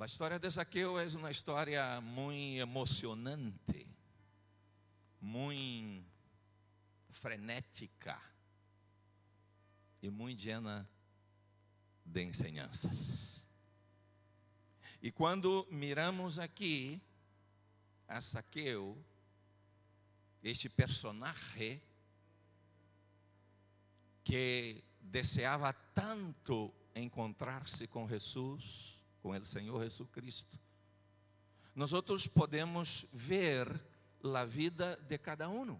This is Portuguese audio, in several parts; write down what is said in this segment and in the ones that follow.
A história de Zaqueu é uma história muito emocionante, muito frenética e muito llena de enseñanças. E quando miramos aqui a Zaqueu, este personagem que deseava tanto encontrar-se com Jesus, com o Senhor Jesus Cristo, nós outros podemos ver a vida de cada um,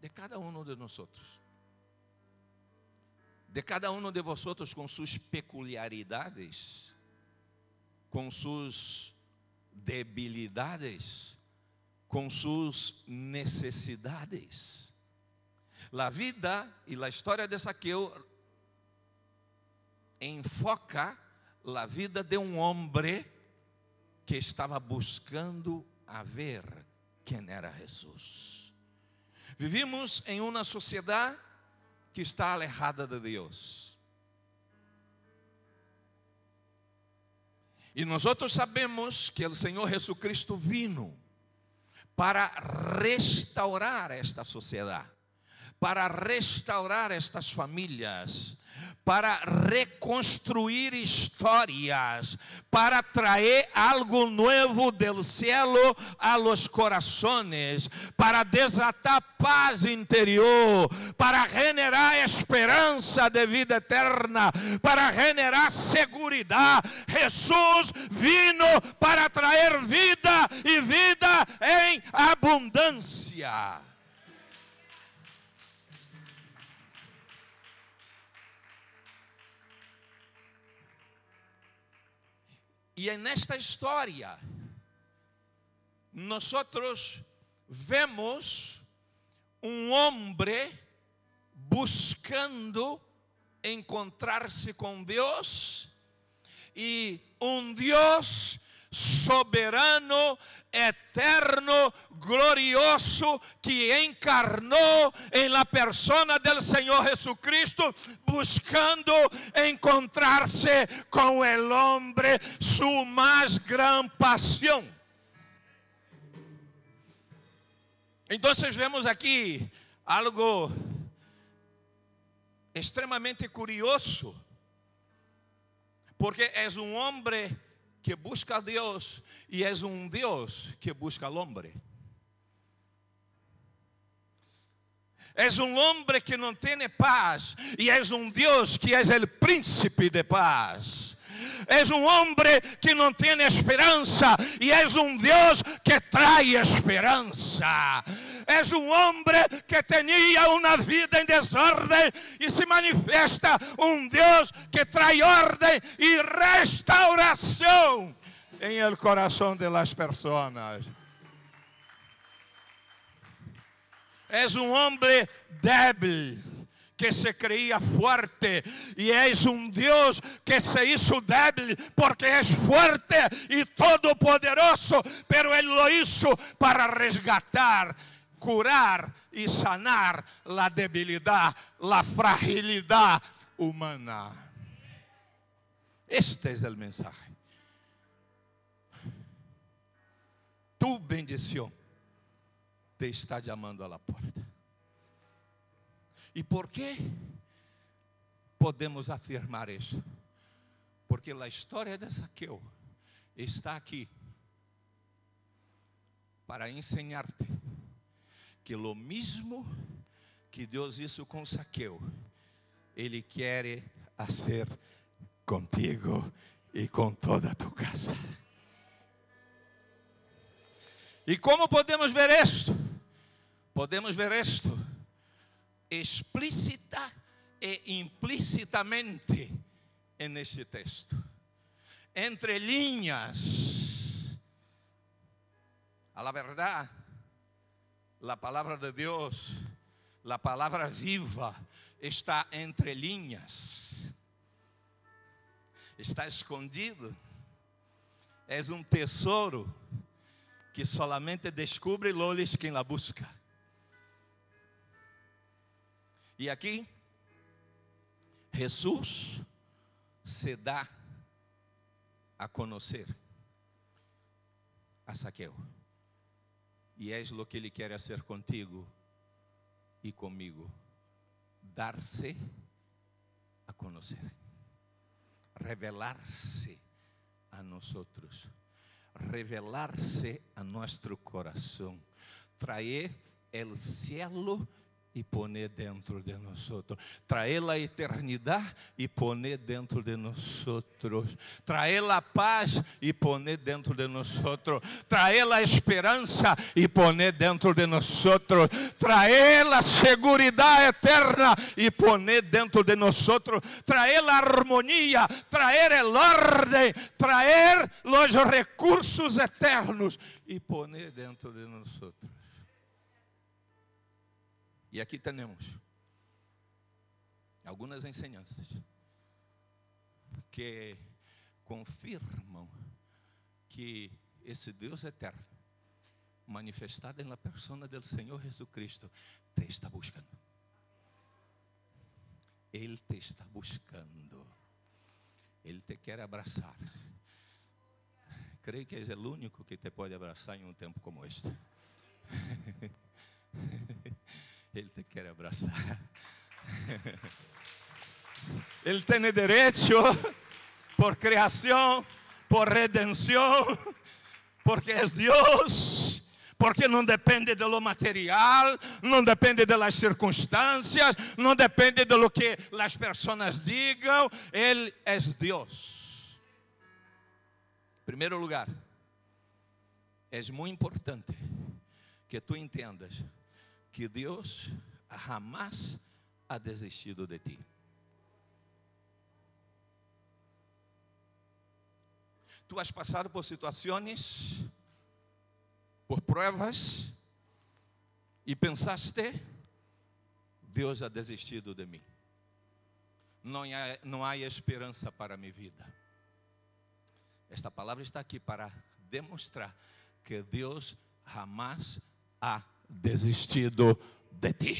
de cada um de nós outros. De cada um de vosotros com suas peculiaridades, com suas debilidades, com suas necessidades. A vida e a história de Saqueu enfoca a vida de um homem que estava buscando a ver quem era Jesus. Vivimos em uma sociedade que está alejada de Deus. E nós sabemos que o Senhor Jesus Cristo vino para restaurar esta sociedade, para restaurar estas famílias, para reconstruir histórias, para trazer algo novo del cielo a los corazones, para desatar paz interior, para generar esperança de vida eterna, para generar segurança. Jesus vino para trazer vida e vida em abundância. E nesta história, nós vemos um homem buscando encontrar-se com Deus e um Deus soberano, eterno, glorioso, que encarnou em la persona del Senhor Jesucristo, buscando encontrar-se com el hombre, su mais gran pasión. Então, vemos aqui algo extremamente curioso, porque é um homem que busca a Deus e és um Deus que busca al hombre. És um homem que não tem paz e és um Deus que és o príncipe de paz. És um homem que não tem esperança e és um Deus que traz esperança. És um homem que tinha uma vida em desordem e se manifesta um Deus que traz ordem e restauração em el coração de las personas. Um homem débil que se creía fuerte y es un Dios que se hizo débil porque es fuerte y todopoderoso, pero Él lo hizo para resgatar, curar y sanar la debilidad, la fragilidad humana. Este es el mensaje. Tu bendición te está llamando a la puerta. E por que podemos afirmar isso? Porque a história de Saqueu está aqui para ensinar-te que o mesmo que Deus hizo com Saqueu, Ele quer fazer contigo e com toda a tua casa. E como podemos ver isto? Podemos ver isto explícita e implicitamente nesse texto. Entre linhas, a la verdade, a palavra de Deus, a palavra viva, está entre linhas, está escondido, é um tesouro que solamente descobre lolis quem la busca. E aqui, Jesus se dá a conhecer a Saqueo. E és lo que ele quer fazer contigo e comigo. Dar-se a conhecer. Revelar-se a nós revelar-se a nosso coração, trazer o cielo e poner dentro de nós, traer a eternidade e poner dentro de nós, traer a paz e poner dentro de nós, traer a esperança e poner dentro de nós, traer a segurança eterna e poner dentro de nós, traer a harmonia, traer o ordem, traer os recursos eternos e poner dentro de nós. E aqui temos algumas enseñanças que confirmam que esse Deus eterno, manifestado na persona do Senhor Jesus Cristo, te está buscando. Ele te está buscando. Ele te quer abraçar. Creio que és o único que te pode abraçar em um tempo como este. Ele te quer abraçar. Ele tem direito por criação, por redenção, porque é Deus, porque não depende de lo material, não depende das circunstâncias, não depende de lo que as pessoas digam, Ele é Deus. Em primeiro lugar, é muito importante que tu entendas que Deus jamais ha desistido de ti. Tu has passado por situações, por provas, e pensaste, Deus ha desistido de mim. Não há, não há esperança para a minha vida. Esta palavra está aqui para demonstrar que Deus jamais ha desistido de ti.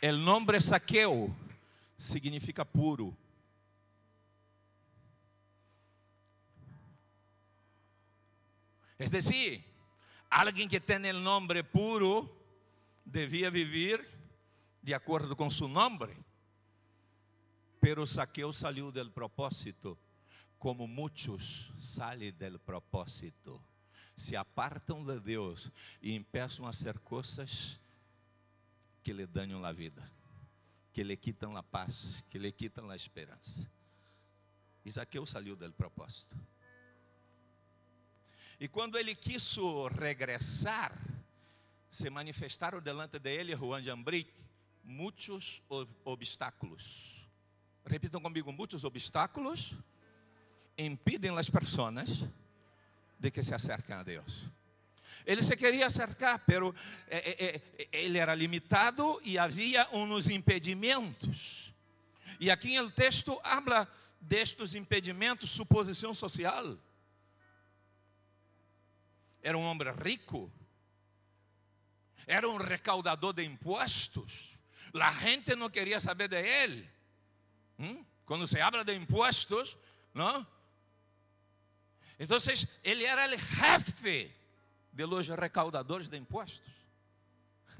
El nombre saqueo significa puro. Es decir, alguien que tiene el nombre puro debía vivir de acuerdo con su nombre. Pero Saqueu saiu del propósito, como muitos saem del propósito. Se apartam de Deus e empeçam a ser coisas que lhe danham a vida, que lhe quitam a paz, que lhe quitam a esperança. E Zaqueu saiu del propósito. E quando ele quis regressar, se manifestaram delante de ele, Juan de Ambric, muitos obstáculos Repitam comigo, muitos obstáculos impedem as pessoas de que se acerquem a Deus. Ele se queria acercar, pero eh, eh, eh, ele era limitado e havia uns impedimentos. E aqui no texto habla destes impedimentos, suposição social. Era um homem rico, era um recaudador de impostos. A gente não queria saber de ele. ¿Mm? Cuando se habla de impuestos, ¿no? Entonces, ele era o jefe de los recaudadores de impuestos.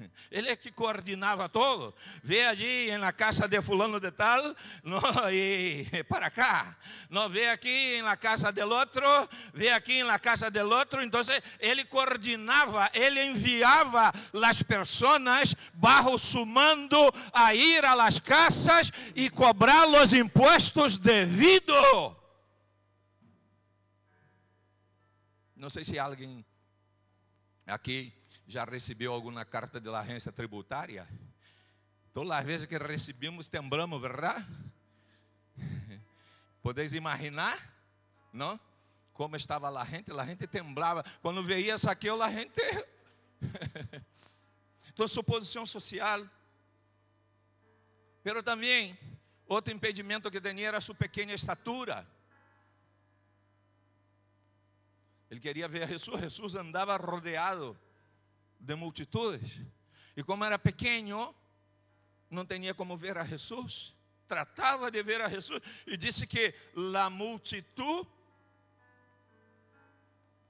Ele é que coordenava todo. Vê ali na casa de fulano de tal, no, e para cá. Não vê aqui na casa del outro, vê aqui na casa del outro. Então, ele coordenava, ele enviava as pessoas bajo su mando a ir a las casas e cobrar os impostos devido. Não sei se alguém aqui já recebeu alguma carta de agência tributária? Todas as vezes que recebemos, temblamos, verdade? Podeis imaginar, não? Como estava a gente, a gente temblava. Quando veia saqueu, a gente. então, suposição social. Pero também, outro impedimento que tinha era sua pequena estatura. Ele queria ver Jesus, Jesus andava rodeado de multitudes. E como era pequeno, não tinha como ver a Jesus. Tratava de ver a Jesus e disse que a multitud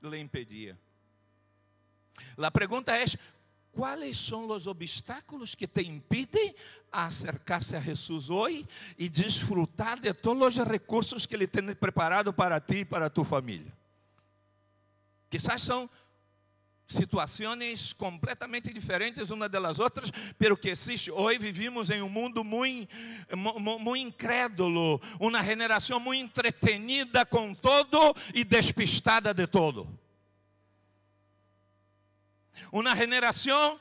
lhe impedia. A pergunta é: quais são os obstáculos que te impedem a acercar-se a Jesus hoje e desfrutar de todos os recursos que Ele tem preparado para ti e para tua família? Quizás são situações completamente diferentes uma das outras, pero que existe. Hoje vivimos em um mundo muito, muito incrédulo, uma geração muito entretenida com todo e despistada de todo. Uma geração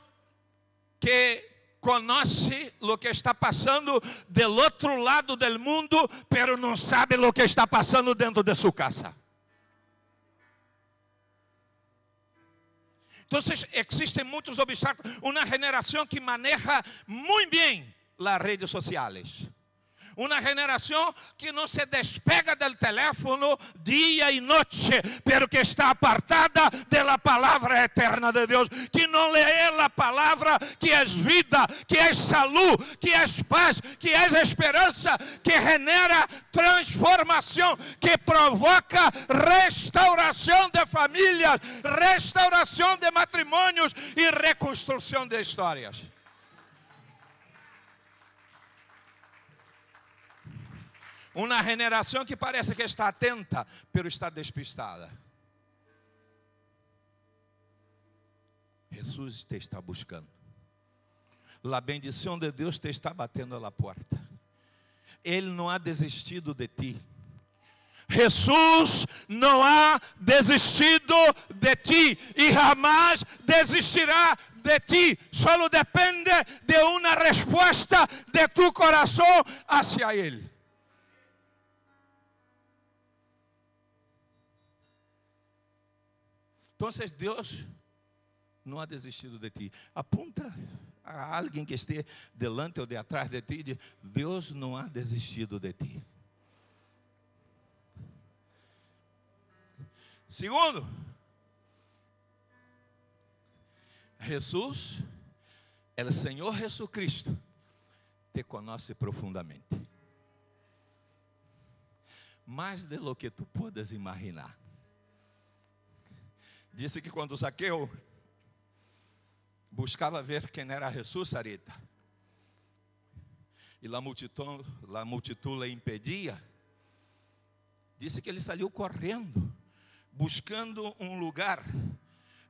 que conhece o que está passando do outro lado do mundo, pero não sabe o que está passando dentro de sua casa. Então, existem muitos obstáculos. Uma geração que maneja muito bem as redes sociais. Uma geração que não se despega do teléfono dia e noite, pero que está apartada da palavra eterna de Deus, que não lê a palavra que é vida, que é saúde, que é paz, que é esperança, que genera transformação, que provoca restauração de famílias, restauração de matrimônios e reconstrução de histórias. Uma geração que parece que está atenta, pero está despistada. Jesus te está buscando. A bendição de Deus te está batendo na porta. Ele não ha desistido de ti. Jesus não ha desistido de ti e jamais desistirá de ti. Só depende de uma resposta de tu coração hacia Ele. Então, Deus não ha desistido de ti. Apunta a alguém que esteja delante ou de atrás de ti, diz, Deus não ha desistido de ti. Segundo, Jesus, o Senhor Jesus Cristo, te conhece profundamente. Mais de lo que tu podes imaginar. Disse que quando Zaqueu buscava ver quem era Jesus, Sarita, e a multidão, a multidão lhe impedia, disse que ele saiu correndo, buscando um lugar.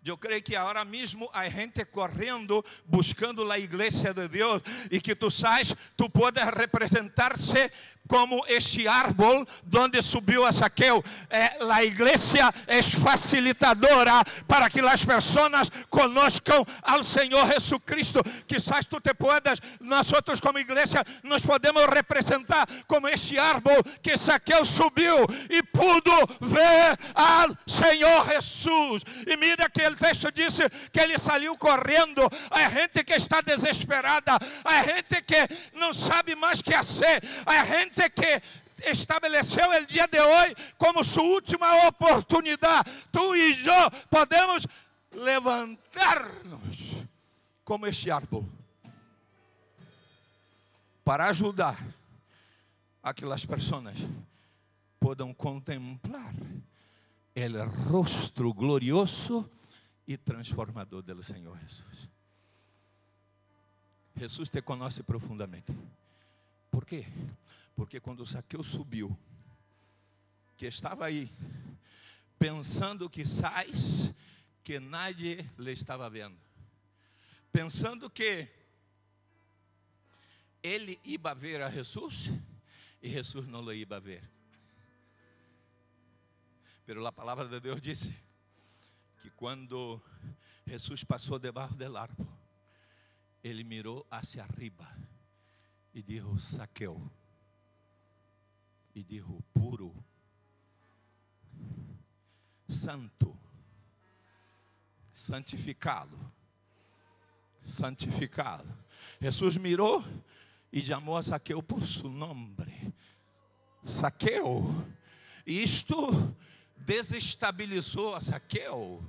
Eu creio que agora mesmo há gente correndo, buscando a igreja de Deus, e que tu sabes, tu podes representar-se como este árbol donde subiu a Saqueu. Eh, a igreja é facilitadora para que as pessoas conozcam ao Senhor Jesucristo. Quizás tu te puedas, nós como igreja, nos podemos representar como este árbol que Saqueu subiu e pudo ver ao Senhor Jesus. E mira que o texto disse que ele saiu correndo. Há gente que está desesperada, há gente que não sabe mais o que fazer, há gente que estabeleceu o dia de hoje como sua última oportunidade. Tu e eu podemos levantar-nos como este árbol para ajudar aquelas pessoas possam contemplar o rosto glorioso e transformador do Senhor Jesus. Jesus te conhece profundamente. Por quê? Porque quando Zaqueu subiu, que estava aí, pensando que sais, que nadie lhe estava vendo, pensando que ele ia ver a Jesus e Jesus não lhe ia ver. Pero a palavra de Deus disse que quando Jesus passou debaixo do árbol, ele mirou hacia arriba e disse: Saqueu e dijo puro, santo, santificado, santificado. Jesus mirou e chamou a Saqueu por seu nome. Saqueu, isto desestabilizou a Saqueu,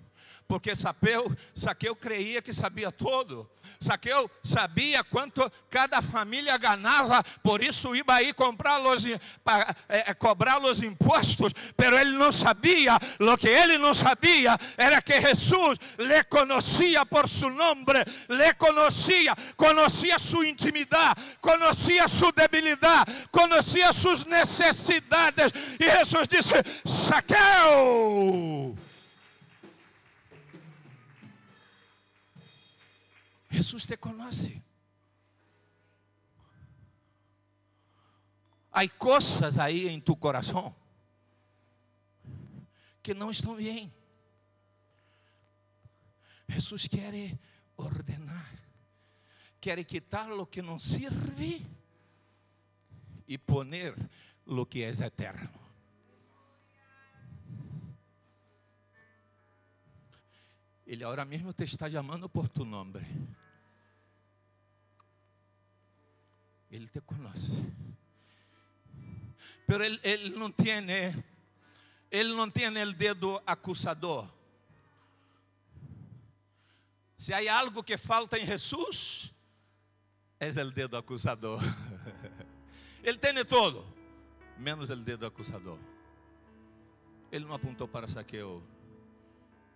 porque Saqueu, Saqueu creia que sabia todo. Saqueu sabia quanto cada família ganhava, por isso ia aí comprar os, para, é, é, cobrar os impostos, pero ele não sabia, lo que ele não sabia era que Jesus le conhecia por seu nome, le conhecia, conhecia sua intimidade, conhecia sua debilidade, conhecia suas necessidades, e Jesus disse: Saqueu! Jesús te conoce. Há coisas aí em tu coração que não estão bem. Jesus quer ordenar, quer quitar o que não serve e poner o que é eterno. Ele agora mesmo te está chamando por tu nome. Ele te conhece. Pero ele, não tem, ele não tem o dedo acusador. Se há algo que falta em Jesus, é o dedo acusador. Ele tem todo, menos o dedo acusador. Ele não apontou para Saqueu.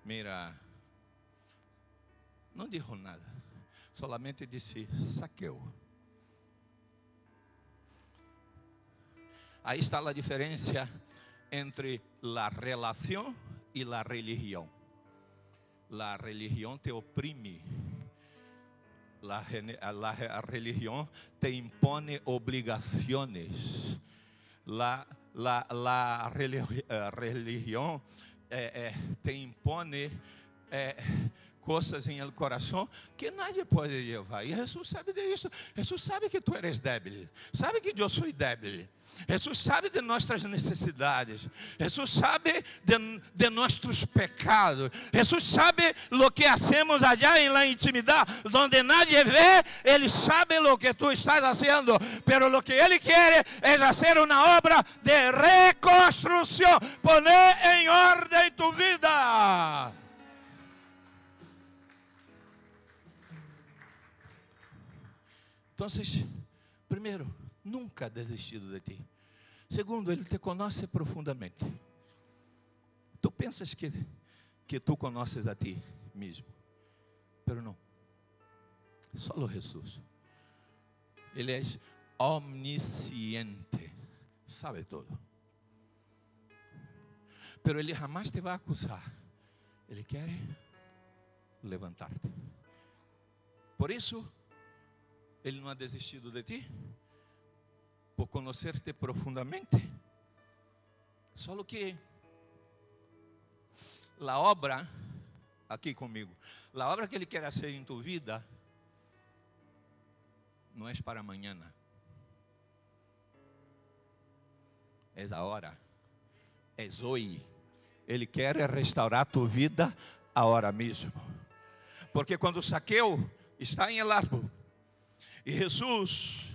Mira, não disse nada, solamente disse: Saqueu. Aí está a diferença entre a relação e a religião. A religião te oprime. La, la, a religião te impone obrigações. La, la, la religião eh, eh, te impone eh, coisas em el coração que nadie pode levar. E Jesus sabe disso. Jesus sabe que tu eres débil. Sabe que eu sou débil. Jesus sabe de nossas necessidades. Jesus sabe de, de pecados. Jesus sabe o que hacemos allá em la intimidade, onde nadie vê. Ele sabe o que tu estás fazendo. Pero o que Ele quer é fazer uma obra de reconstrução. Poner em ordem tu vida. Então, primeiro, nunca desistido de ti. Segundo, Ele te conhece profundamente. Tu pensas que, que tu conheces a ti mesmo, pero não. Só o Jesus. Ele é omnisciente, sabe tudo. Pero Ele jamais te vai acusar. Ele quer levantar-te. Por isso, Ele não ha desistido de ti por conhecer-te profundamente. Só que a obra, aqui comigo, a obra que Ele quer fazer em tu vida, não é para amanhã. É a hora, é hoje. Ele quer restaurar tu vida agora mesmo. Porque quando Saqueu está em el árbol, e Jesus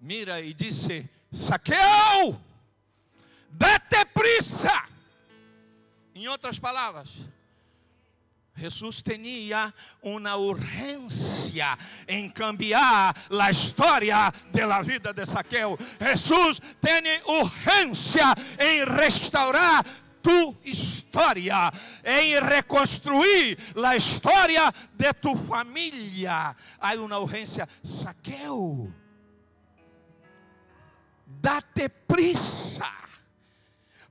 mira e disse: Saqueu, dá-te prisa. Em outras palavras, Jesus tinha uma urgência em cambiar a história da vida de Saqueu. Jesus tem urgência em restaurar tu história, em reconstruir a história de tu família. Há uma urgência, Saqueu date prisa,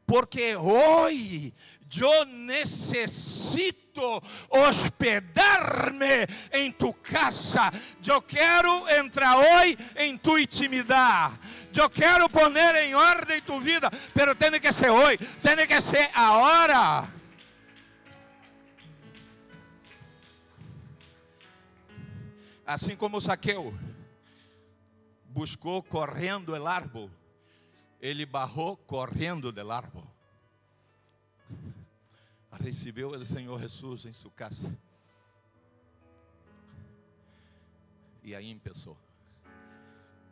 porque hoje eu necessito hospedar-me em tu casa. Eu quero entrar hoje em tu intimidade. Eu quero poner em ordem tu vida, pero tem que ser hoje, tem que ser agora. Assim como Saqueu buscou correndo o árbol, ele barrou correndo do árbol. Recebeu o Senhor Jesus em sua casa. E aí começou.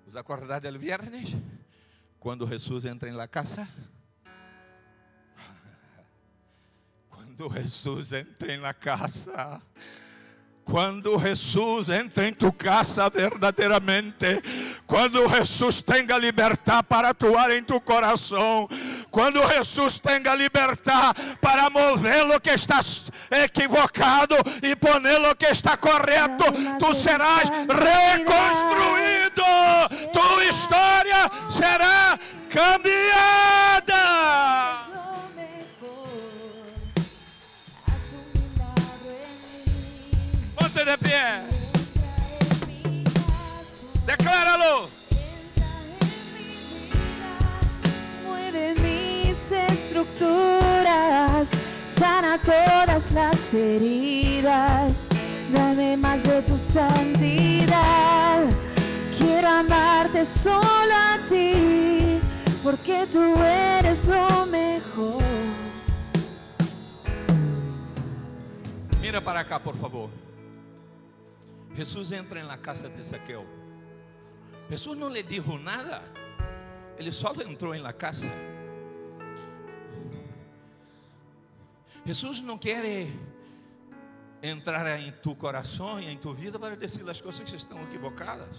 ¿Os acordaram do viernes? Quando Jesus entra em la casa? Quando Jesus entra na casa, quando Jesus entra em tu casa verdadeiramente, quando Jesus tenha libertar para atuar em tu coração, quando Jesus tenha libertar para mover o que está equivocado e poner o que está correto, tu serás reconstruído, tua história será cambiada. Todas las heridas, dame más de tu santidad. Quiero amarte solo a ti, porque tú eres lo mejor. Mira para cá, por favor. Jesus entra na casa de Zaqueu. Jesus não lhe dijo nada. Ele só entrou na casa. Jesus não quer entrar em tu coração e em tu vida para dizer as coisas que estão equivocadas.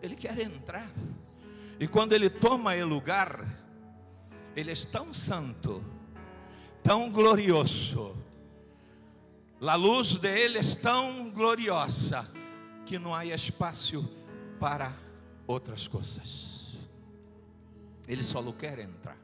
Ele quer entrar. E quando ele toma o lugar, ele é tão santo, tão glorioso. A luz dele é tão gloriosa que não há espaço para outras coisas. Ele só quer entrar.